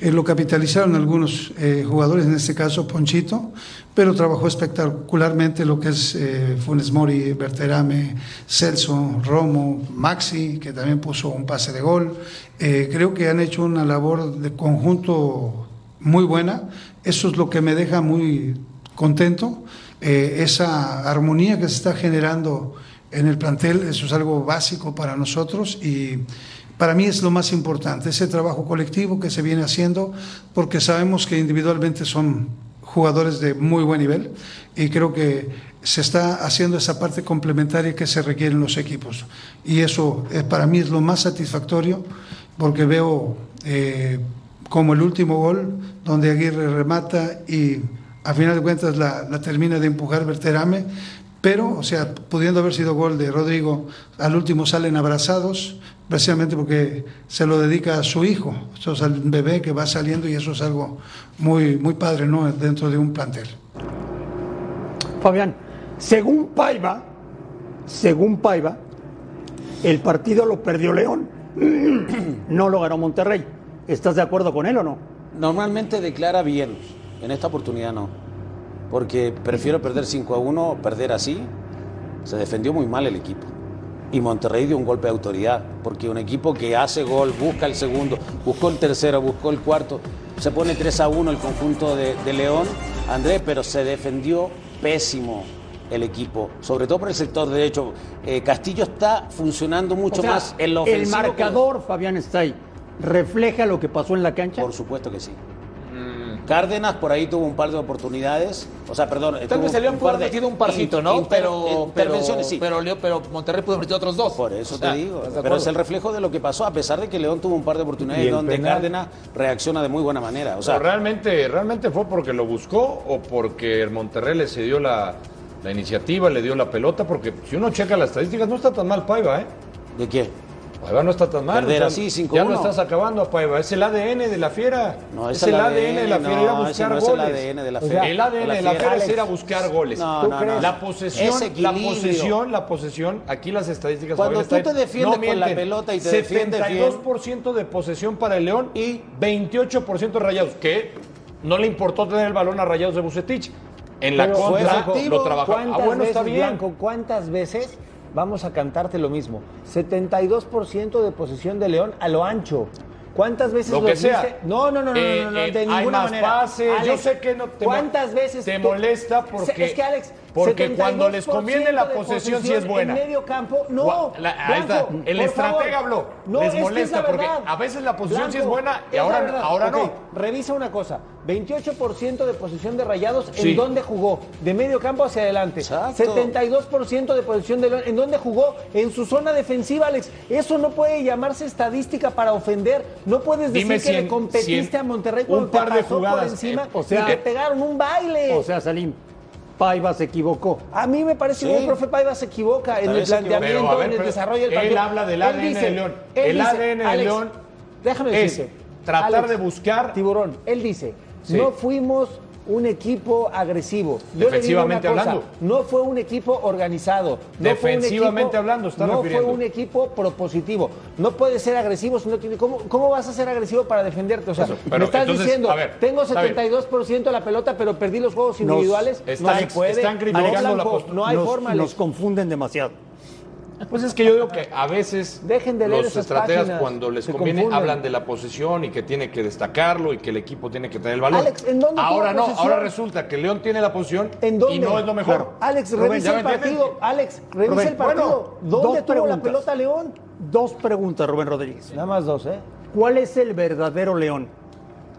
Eh, lo capitalizaron algunos eh, jugadores, en este caso Ponchito, pero trabajó espectacularmente lo que es eh, Funes Mori, Berterame, Celso, Romo, Maxi, que también puso un pase de gol. Eh, creo que han hecho una labor de conjunto muy buena. Eso es lo que me deja muy contento. Eh, esa armonía que se está generando en el plantel, eso es algo básico para nosotros y para mí es lo más importante, ese trabajo colectivo que se viene haciendo, porque sabemos que individualmente son jugadores de muy buen nivel y creo que se está haciendo esa parte complementaria que se requiere en los equipos. Y eso eh, para mí es lo más satisfactorio porque veo eh, como el último gol, donde Aguirre remata y a final de cuentas la, termina de empujar Berterame, pero, o sea, pudiendo haber sido gol de Rodrigo, al último salen abrazados, precisamente porque se lo dedica a su hijo, eso es bebé que va saliendo y eso es algo muy, muy padre, ¿no?, dentro de un plantel. Fabián, según Paiva, según Paiva, el partido lo perdió León, <clears throat> no lo ganó Monterrey. ¿Estás de acuerdo con él o no? Normalmente declara bien, en esta oportunidad no. Porque prefiero perder 5 a 1, perder así. Se defendió muy mal el equipo. Y Monterrey dio un golpe de autoridad, porque un equipo que hace gol, busca el segundo, buscó el tercero, buscó el cuarto, se pone 3 a 1 el conjunto de, de León, Andrés, pero se defendió pésimo el equipo, sobre todo por el sector derecho. Eh, Castillo está funcionando mucho O sea, más en lo El ofensivo. que- marcador, Fabián, está ahí. ¿Refleja lo que pasó en la cancha? Por supuesto que sí. Cárdenas por ahí tuvo un par de oportunidades, o sea, perdón, Tal vez León un pudo par haber de metido un parcito, ¿no? inter- pero, intervenciones, sí. pero, Leo- pero Monterrey pudo haber metido otros dos. Por eso O sea, te digo. ¿estás de Pero es el reflejo de lo que pasó, a pesar de que León tuvo un par de oportunidades donde penal. Cárdenas reacciona de muy buena manera. O sea, Pero realmente, realmente fue porque lo buscó o porque el Monterrey le cedió la, la iniciativa, le dio la pelota, porque si uno checa las estadísticas no está tan mal Paiva, ¿eh? ¿De qué? Paiva no está tan mal. Perder o sea, así, 5-1. Ya no estás acabando a Paiva. Es el ADN de la fiera. No, es, el ADN de la fiera ir a no, ese buscar no es el goles. ADN de la O sea, fiera. el ADN de la fiera es ir a buscar goles. No, ¿Tú no. La posesión, la posesión, la posesión, aquí las estadísticas Cuando tú te defiendes con la pelota y te defiendes bien. 72% de posesión para el León y 28% de Rayados, que no le importó tener el balón a Rayados de Bucetich. En la Pero, contra lo trabajó. Ah, ¿Cuántas bueno, está bien. Blanco, ¿cuántas veces vamos a cantarte lo mismo? 72% de posesión de León a lo ancho. ¿Cuántas veces Lo lo que sea. dice? No, no, no, no, Eh, no, no, eh, de hay ninguna más manera. pases, yo Alex, sé que no te ¿Cuántas veces te molesta porque- es que Alex, porque cuando les 72% conviene la posesión sí es buena. En medio campo, no. La- ahí está. Blanco, El estratega habló. No, Les es que es molesta porque a veces la posición sí es Blanco, buena y es ahora- ahora no. Ok, Revisa una cosa, 28% de posición de Rayados, Sí. ¿en dónde jugó? De medio campo hacia adelante. 72% de posición de ¿en dónde jugó? En su zona defensiva, Alex. Eso no puede llamarse estadística para ofender. No puedes decir Dime que si le competiste si a Monterrey un cuando par te de jugadas, por encima eh, o sea, te pegaron un baile. O sea, Salim, Paiva se equivocó. A mí me parece Sí. que el profe Paiva se equivoca en el planteamiento, Pero, ver, en el desarrollo del él partido. habla del ADN de León. él El dice, ADN de León déjame es decirte, tratar de buscar- Tiburón, él dice, Sí. no fuimos un equipo agresivo. Yo le digo una Defensivamente cosa, hablando. No fue un equipo organizado. No Defensivamente fue un equipo, hablando, está No refiriendo. fue un equipo propositivo. No puede ser agresivo si no tiene... ¿Cómo, cómo vas a ser agresivo para defenderte? O sea, Eso, pero me estás entonces, diciendo, a ver, tengo está bien. 72% de la pelota, pero perdí los juegos Nos- individuales. no están- se puede. están criticando No, la Blanco, postura. No hay nos, forma, nos confunden demasiado. Pues es que yo digo que a veces Dejen de leer los estrategas páginas, cuando les conviene confunden. hablan de la posesión y que tiene que destacarlo y que el equipo tiene que tener el balón. Alex, ¿en dónde ahora no, posesión? ahora resulta que León tiene la posición ¿En dónde? y no es lo mejor. Claro. Alex, Rubén, revisa ¿ya el partido. Alex, revisa Rubén, el partido. bueno, ¿Dónde tuvo la pelota León? Dos preguntas, Rubén Rodríguez. Nada más dos, ¿eh? ¿Cuál es el verdadero León?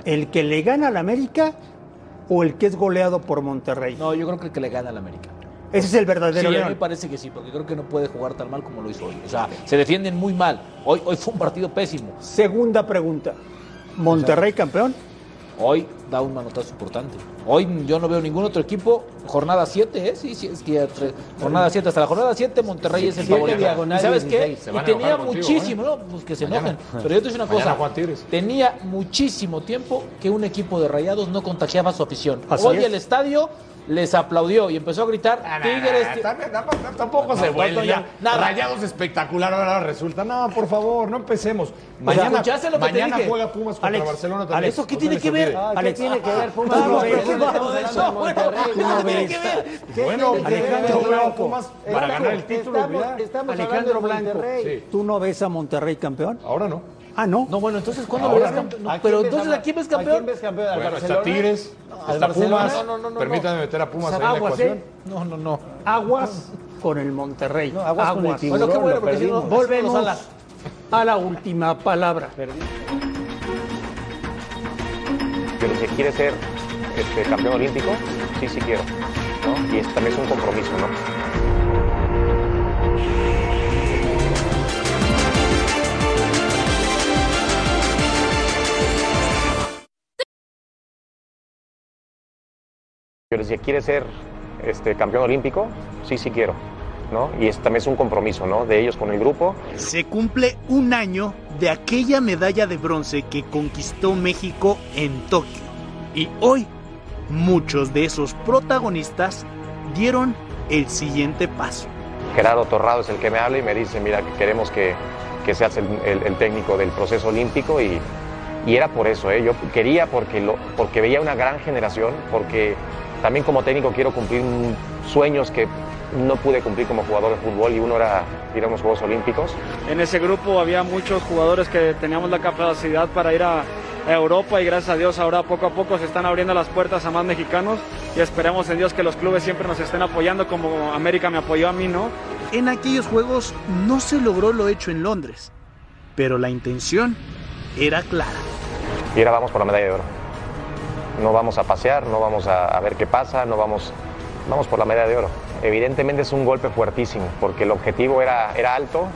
¿El que le gana al América o el que es goleado por Monterrey? No, yo creo que el que le gana al América. Ese es el Sí, verdadero a mí parece que sí, porque creo que no puede jugar tan mal como lo hizo hoy. O sea, se defienden muy mal. Hoy, hoy fue un partido pésimo. Segunda pregunta. ¿Monterrey campeón? Hoy da un manotazo importante. Hoy yo no veo ningún otro equipo. Jornada 7, ¿eh? Sí, sí, es que ya tre- jornada 7. Hasta la jornada 7 Monterrey es el favorito. diagonal ¿Y sabes qué? 16. Se Y tenía contigo, muchísimo, ¿no? Pues que se Mañana. enojen. Pero yo te decir una cosa. Tenía muchísimo tiempo que un equipo de rayados no contagiaba a su afición. Así Hoy es. el estadio les aplaudió y empezó a gritar Tigres. Ah, también, tampoco, tampoco se vuelve ya. Rayados espectacular ahora resulta. No, por favor, no empecemos. Mañana, ¿escuchaste lo que te mañana dije? juega Pumas contra Alex, Barcelona también. ¿Eso qué tiene que ver? Ah, ¿Qué tiene que ver Pumas? tú no ves, eso, bueno, no ¿qué tiene ves. que Bueno, que? Alejandro Blanco? para ganar el título. Alejandro hablando de Blanco. ¿tú no ves a Monterrey campeón? Ahora no. Ah, no. No, bueno, entonces ¿cuándo Ahora lo ves no. campeón? No, ¿A pero entonces a- ¿a quién ves ¿A quién campeón? ves campeón? ¿Al Bueno, está Barcelona? Tigres, ¿Al está? Pumas. No, no, no, no, Permítanme meter a Pumas ahí en la Aguas, ecuación. ¿eh? No, no, no. Aguas con el Monterrey. No, aguas con el tiburón. Bueno, qué bueno, porque si no. Volvemos nos alas. a la última palabra. Pero si quiere ser este, campeón olímpico, sí, sí quiero. ¿no? Y es, también es un compromiso, ¿no? Pero si quiere ser este, campeón olímpico, sí, sí quiero. ¿no? Y es, también es un compromiso ¿no? de ellos con el grupo. Se cumple un año de aquella medalla de bronce que conquistó México en Tokio. Y hoy, muchos de esos protagonistas dieron el siguiente paso. Gerardo Torrado es el que me habla y me dice, mira, que queremos que, que seas el, el- el técnico del proceso olímpico y, y era por eso, ¿eh? yo quería porque, lo, porque veía una gran generación, porque también como técnico quiero cumplir sueños que no pude cumplir como jugador de fútbol y uno era ir a unos Juegos Olímpicos. En ese grupo había muchos jugadores que teníamos la capacidad para ir a, a Europa y gracias a Dios ahora poco a poco se están abriendo las puertas a más mexicanos y esperemos en Dios que los clubes siempre nos estén apoyando como América me apoyó a mí, ¿no? En aquellos juegos no se logró lo hecho en Londres, pero la intención era clara. Y ahora vamos por la medalla de oro. No vamos a pasear, no vamos a, a ver qué pasa, no vamos, vamos por la medalla de oro. Evidentemente es un golpe fuertísimo, porque el objetivo era, era alto,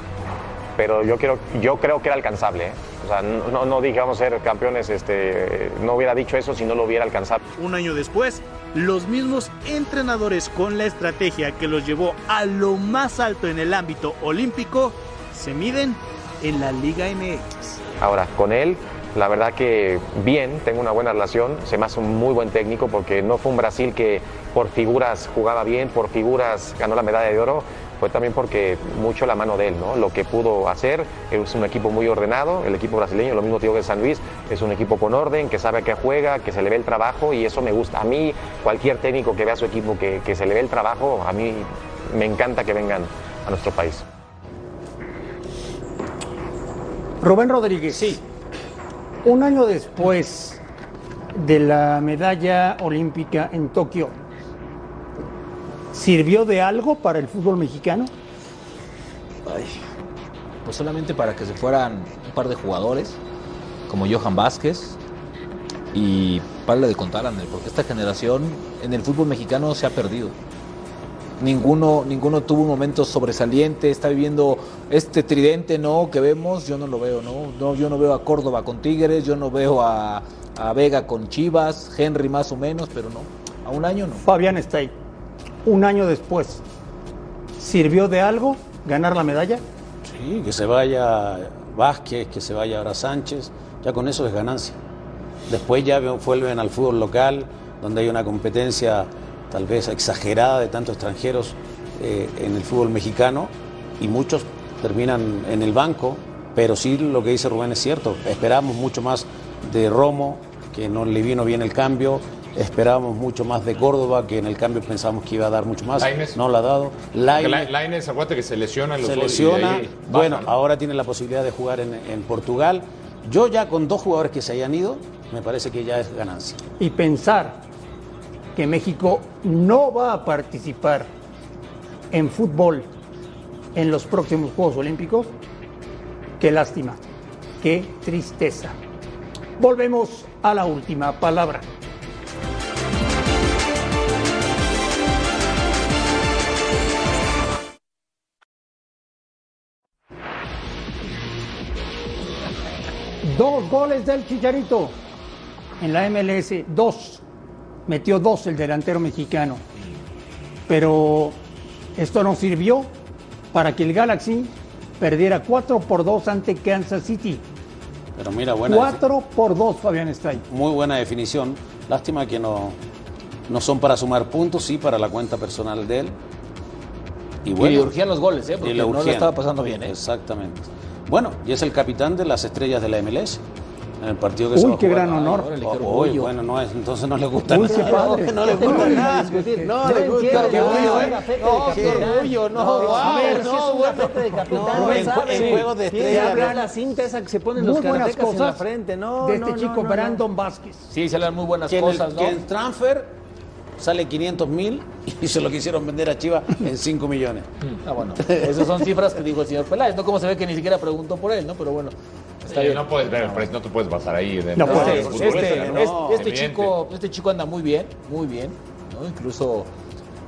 pero yo, quiero, yo creo que era alcanzable. ¿eh? O sea, no, no, no dije vamos a ser campeones, este, no hubiera dicho eso si no lo hubiera alcanzado. Un año después, los mismos entrenadores con la estrategia que los llevó a lo más alto en el ámbito olímpico se miden en la Liga MX. Ahora, con él, la verdad que bien, tengo una buena relación, se me hace un muy buen técnico porque no fue un Brasil que por figuras jugaba bien, por figuras ganó la medalla de oro, fue también porque mucho la mano de él, ¿no? Lo que pudo hacer, es un equipo muy ordenado, el equipo brasileño, lo mismo digo que San Luis, es un equipo con orden, que sabe a qué juega, que se le ve el trabajo y eso me gusta. A mí, cualquier técnico que vea a su equipo que, que se le ve el trabajo, a mí me encanta que vengan a nuestro país. Rubén Rodríguez. Sí. Un año después de la medalla olímpica en Tokio, ¿sirvió de algo para el fútbol mexicano? Ay, pues solamente para que se fueran un par de jugadores, como Johan Vázquez y para de contar, André, porque esta generación en el fútbol mexicano se ha perdido. Ninguno, ninguno tuvo un momento sobresaliente, está viviendo este tridente no que vemos, yo no lo veo, ¿no? no yo no veo a Córdoba con Tigres, yo no veo a, a Vega con Chivas, Henry más o menos, pero no, a un año no. Fabián Stay, un año después, ¿sirvió de algo ganar la medalla? Sí, que se vaya Vázquez, que se vaya ahora Sánchez, ya con eso es ganancia. Después ya vuelven al fútbol local, donde hay una competencia tal vez exagerada de tantos extranjeros eh, en el fútbol mexicano y muchos terminan en el banco, pero sí lo que dice Rubén es cierto, esperamos mucho más de Romo, que no le vino bien el cambio, esperábamos mucho más de Córdoba, que en el cambio pensamos que iba a dar mucho más, Lainez. no lo ha dado. Lainez- Lainez, acuérdate que se lesiona en los se lesiona. baja, bueno, ¿no? ahora tiene la posibilidad de jugar en, en Portugal. Yo ya con dos jugadores que se hayan ido, me parece que ya es ganancia. Y pensar que México no va a participar en fútbol en los próximos Juegos Olímpicos, qué lástima, qué tristeza. Volvemos a la última palabra. Dos goles del Chicharito en la MLS, dos. Metió dos el delantero mexicano. Pero esto no sirvió para que el Galaxy perdiera 4 por 2 ante Kansas City. Pero mira, buena 4 por 2, Fabián Stay. muy buena definición. Lástima que no, no son para sumar puntos, sí para la cuenta personal de él. Y le urgían los goles, ¿eh? y porque le no lo estaba pasando bien. ¿eh? Exactamente. Bueno, y es el capitán de las estrellas de la MLS. En el partido que se Uy, va a qué jugar. gran honor. Uy, Órale, uy, bueno, no es, entonces no le gusta Uy, nada. padre. <laughs> No le gusta nada. discutir. No le gusta. entiendo, Qué no, orgullo, no, ¿eh? No, qué orgullo, no. No, a wow, ver, no, bueno. en, juegos de estrella. la cinta esa que se ponen los karatecas en la frente, no, de este no, chico no, no, Brandon Vázquez. Sí, se le dan muy buenas cosas, ¿no? que en transfer sale 500 mil y se lo quisieron vender a Chivas en 5 millones. Ah, bueno, esas son cifras que dijo el señor Peláez, ¿no? Como se ve que ni siquiera preguntó por él, ¿no? Pero bueno, está Sí, bien. no puedes precio, no te puedes basar ahí. De No, de- este, este, este- ¿no? este chico, este chico anda muy bien, muy bien, ¿no? Incluso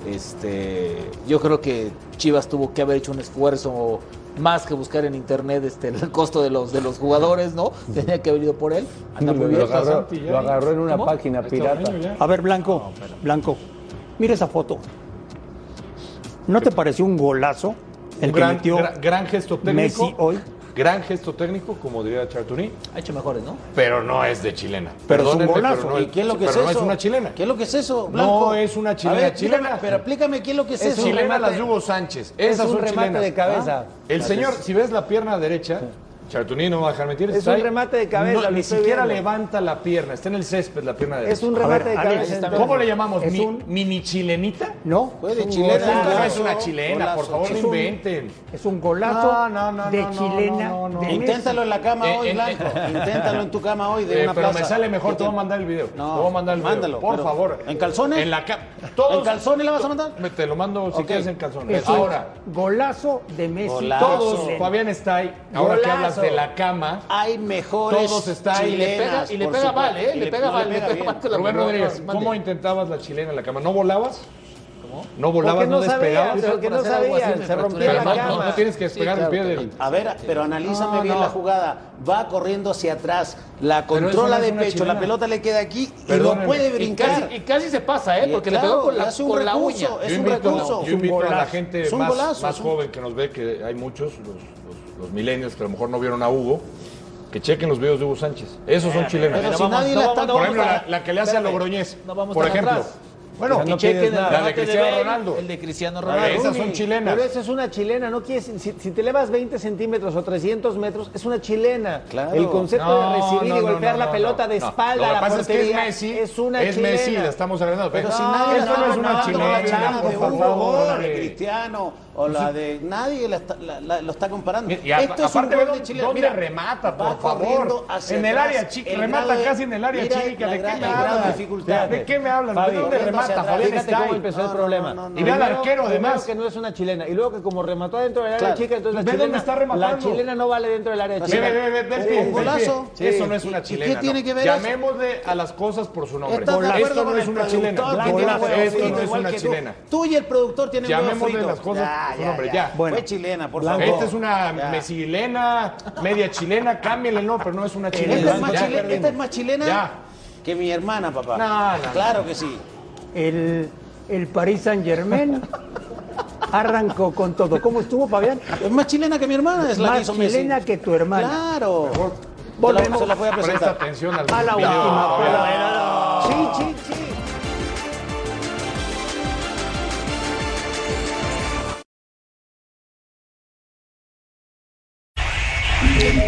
este, yo creo que Chivas tuvo que haber hecho un esfuerzo más que buscar en internet este, el costo de los de los jugadores, ¿no? Tenía que haber ido por él. Anda muy bien. Lo agarró, lo agarró en una ¿Cómo? página pirata. A ver, Blanco, Blanco, mira esa foto. ¿No te pareció un golazo el Un que gran, metió gran- gran gesto técnico. Messi hoy? Gran gesto técnico, como diría Chartuní, Ha hecho mejores, ¿no? pero no es de chilena. Pero es un golazo. pero no ¿Y qué es lo que pero es no eso? es una chilena. ¿Qué es lo que es eso, Blanco? No es una chilena. Ver, chilena. explícame, pero explícame qué es lo que es, Es eso. chilena remate- las de Hugo Sánchez. es Esas un son remate chilenas. de cabeza. Ah. El señor, si ves la pierna derecha, Chartuní no me va a dejar mentir. Es está un remate de cabeza, No, ni estoy siquiera viendo. levanta la pierna, está en el césped la pierna derecha. Es un remate ver, de cabeza. ¿Cómo le llamamos? Mi- un- ¿Mini chilenita? No, de un chilena. No es una chilena, por favor, no Es un- inventen. Es un golazo No, no, no, de chilena no, no, no. de. Inténtalo en la cama Eh, hoy, en- Blanco. Inténtalo en tu cama hoy de Eh, una pero plaza. me sale mejor, ¿Qué te voy a mandar el video. No, te voy a mandar el video. mándalo, por favor. ¿en calzones? En la cama. ¿En calzones le vas a mandar? Te lo mando si quieres en calzones. Ahora, golazo de Messi. Golazo. todos. Fabián está ahí. Ahora que Golazo. hablas de la cama, Hay mejores Todos están- y le pega- y le pega mal, ¿eh? Le pega mal, le pega bien. mal con la Rubén. Rodríguez, Mande. ¿cómo intentabas la chilena en la cama? ¿No volabas? ¿No volabas, no, no sabía, despegabas? no me se fracturé la la no, cama. no tienes que despegar claro el pie del... A ver, pero analízame No, bien no. la jugada. Va corriendo hacia atrás, la controla de pecho, chilena. la pelota le queda aquí y no puede Y brincar. casi, y casi se pasa, ¿eh? Porque le pegó con la, un con la recurso, uña. Es yo un recurso. yo invito a la golazo. gente Es un más, golazo, más joven que nos ve, que hay muchos, los, los- milenios que a lo mejor no vieron a Hugo, que chequen los videos de Hugo Sánchez. Esos son chilenos. pero si nadie la está- Por ejemplo, la, la que le hace a. Logroñez, No vamos por tan ejemplo. atrás. Bueno, que chequen el la de remate Cristiano Bale, Ronaldo. El de Cristiano Ronaldo. ver, esas son chilenas. Pero esa es una chilena, no quieres, si, si te elevas 20 centímetros o 300 metros, es una chilena. Claro. El concepto No, de recibir no, y no, golpear no, la no, pelota no. de No, espalda Lo a que la pasa es que es Messi, es una es chilena. Messi, la estamos agregando. Pero No, si nadie eso está no es una hablando, chilena, la chilena por de favor. La de. Cristiano o la de nadie la está- la- la- lo está comparando. Y a- Esto es un gol de dónde- Chile. dónde Mira, remata, por favor. En el área chica, el remata grado casi en el área chica. la ¿De qué me el grado de hablan? dificultad. ¿De qué me hablan? Fabi, ¿De dónde remata. Fabián Fíjate cómo empezó el No, problema. no, no, no. Y ve al arquero, además. que no es una chilena. Y luego que como remató adentro del área Claro. chica, entonces la chilena, está la rematando. chilena no vale dentro del área chica. Ve, ve, ve, ve el Un el golazo. Eso no es ¿Y- una y qué chilena. tiene que ver? Llamémosle a las cosas por su nombre. ¿Estás de acuerdo Esto no es el una chilena. Esto no es una chilena. Tú y el productor tienen huevo Llamémosle frito. las cosas Ya, ya, nombre, ya. ya. Bueno. Fue chilena, por favor. Esta es una mesilena, media chilena, cámbienle el nombre, pero no es una chilena. Esta es más Ya. chilena, esta es más chilena Ya. que mi hermana, papá. No, no, no. Claro que sí. El, el Paris Saint Germain arrancó con todo. ¿Cómo estuvo, Fabián? Es más chilena que mi hermana, es la que Más Messi. chilena que tu hermana. Claro. Volvemos Se la voy a Presta presentar. atención al a la última. Sí, sí, sí.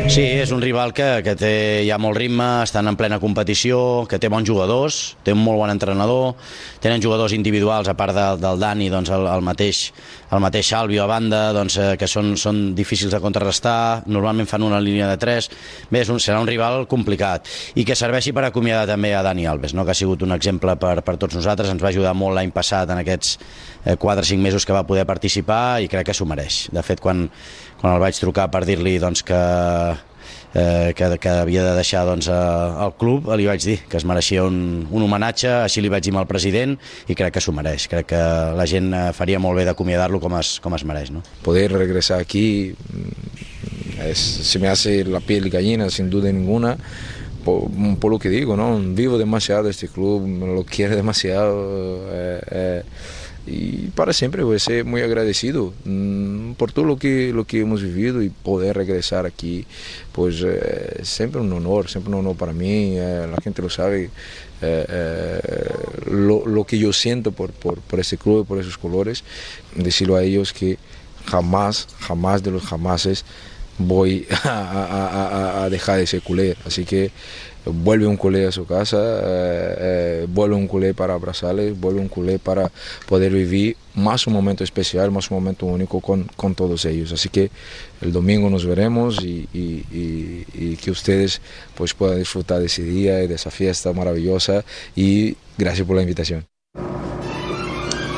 Sí, és un rival que, que té ja molt ritme, estan en plena competició, que té bons jugadors, té un molt bon entrenador, tenen jugadors individuals, a part de, del Dani, doncs el, el mateix el mateix Salvio a banda, doncs, eh, que són, són difícils de contrarrestar, normalment fan una línia de 3, bé, és un, serà un rival complicat, i que serveixi per acomiadar també a Dani Alves, no? que ha sigut un exemple per, per tots nosaltres, ens va ajudar molt l'any passat en aquests eh, 4 o 5 mesos que va poder participar i crec que s'ho mereix. De fet, quan, quan el vaig trucar per dir-li doncs, que, eh, que, que havia de deixar doncs, eh, el club, li vaig dir que es mereixia un, un homenatge, així li vaig dir al president i crec que s'ho mereix. Crec que la gent eh, faria molt bé d'acomiadar-lo com, es, com es mereix. No? Poder regresar aquí es- se me hace la piel gallina sin duda ninguna. Por, por lo que digo, ¿no? Vivo demasiado este club, lo quiero demasiado. eh, eh, y para siempre voy a ser muy agradecido mm, por todo lo que, lo que hemos vivido y poder regresar aquí, pues eh, siempre un honor, siempre un honor para mí, eh, la gente lo sabe, eh, eh, lo, lo que yo siento por, por, por ese club, por esos colores, decirlo a ellos que jamás, jamás de los jamases voy <laughs> a, a- dejar de ser culé. Así que vuelve un culé a su casa, eh, eh, vuelve un culé para abrazarles, vuelve un culé para poder vivir más un momento especial, más un momento único con, con todos ellos. Así que el domingo nos veremos y, y- y- y que ustedes pues puedan disfrutar de ese día y de esa fiesta maravillosa y gracias por la invitación.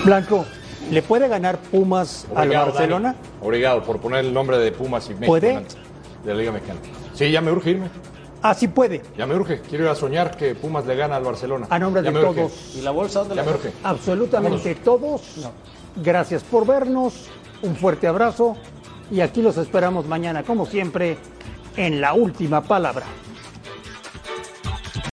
Blanco, ¿le puede ganar Pumas al Obrigado, Barcelona? Dani. Obrigado por poner el nombre de Pumas y México ¿Puede? de la Liga Mexicana. Sí, ya me urge irme. Ah, sí puede. Ya me urge. Quiero ir a soñar que Pumas le gana al Barcelona. A nombre Ya de me urge. todos. ¿Y la bolsa dónde Ya la me urge. Absolutamente todos. Gracias por vernos. Un fuerte abrazo. Y aquí los esperamos mañana, como siempre, en la última palabra.